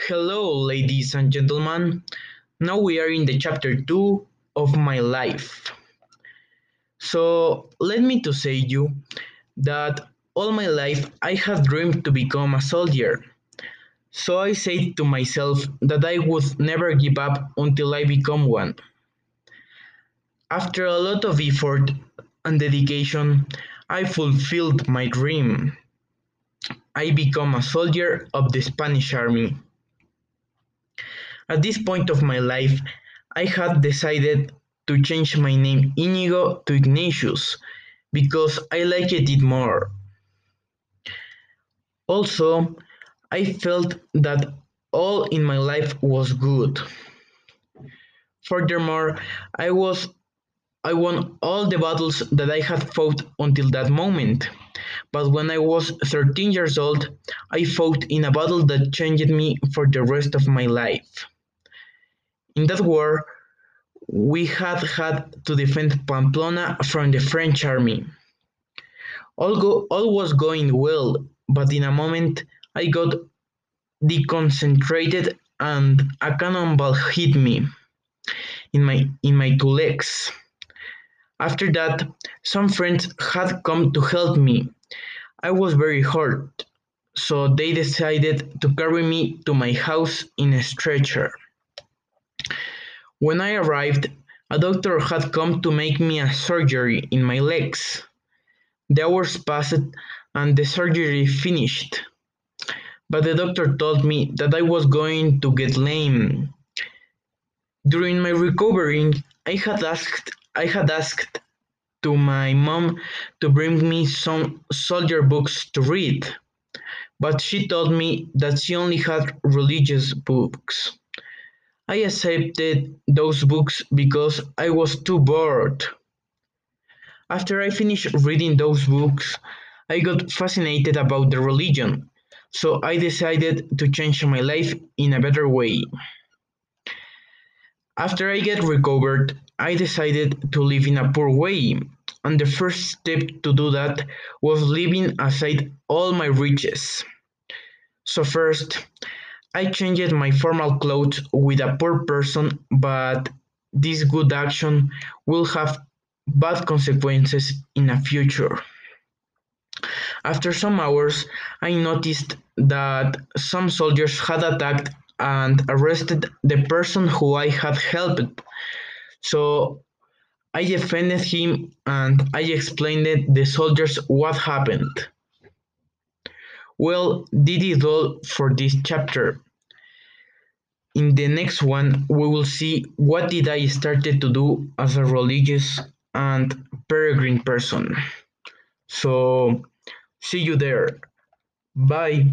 Hello, ladies and gentlemen. Now we are in the chapter 2 of my life. So, let me to say you that all my life I have dreamed to become a soldier. So I said to myself that I would never give up until I become one. After a lot of effort and dedication, I fulfilled my dream. I become a soldier of the Spanish army. At this point of my life, I had decided to change my name Inigo to Ignatius because I liked it more. Also, I felt that all in my life was good. Furthermore, I was I won all the battles that I had fought until that moment. But when I was 13 years old, I fought in a battle that changed me for the rest of my life. In that war, we had had to defend Pamplona from the French army. All, go, all was going well, but in a moment I got deconcentrated and a cannonball hit me in my in my two legs. After that, some friends had come to help me. I was very hurt, so they decided to carry me to my house in a stretcher. When I arrived, a doctor had come to make me a surgery in my legs. The hours passed and the surgery finished, but the doctor told me that I was going to get lame. During my recovery, I had asked I had asked to my mom to bring me some soldier books to read, but she told me that she only had religious books. I accepted those books because I was too bored. After I finished reading those books, I got fascinated about the religion, so I decided to change my life in a better way. After I get recovered, I decided to live in a poor way, and the first step to do that was leaving aside all my riches. So first, I changed my formal clothes with a poor person, but this good action will have bad consequences in the future. After some hours, I noticed that some soldiers had attacked and arrested the person who I had helped. So I defended him and I explained the soldiers what happened. Well, this is all for this chapter. In the next one, we will see what did I started to do as a religious and peregrine person. So, see you there. Bye.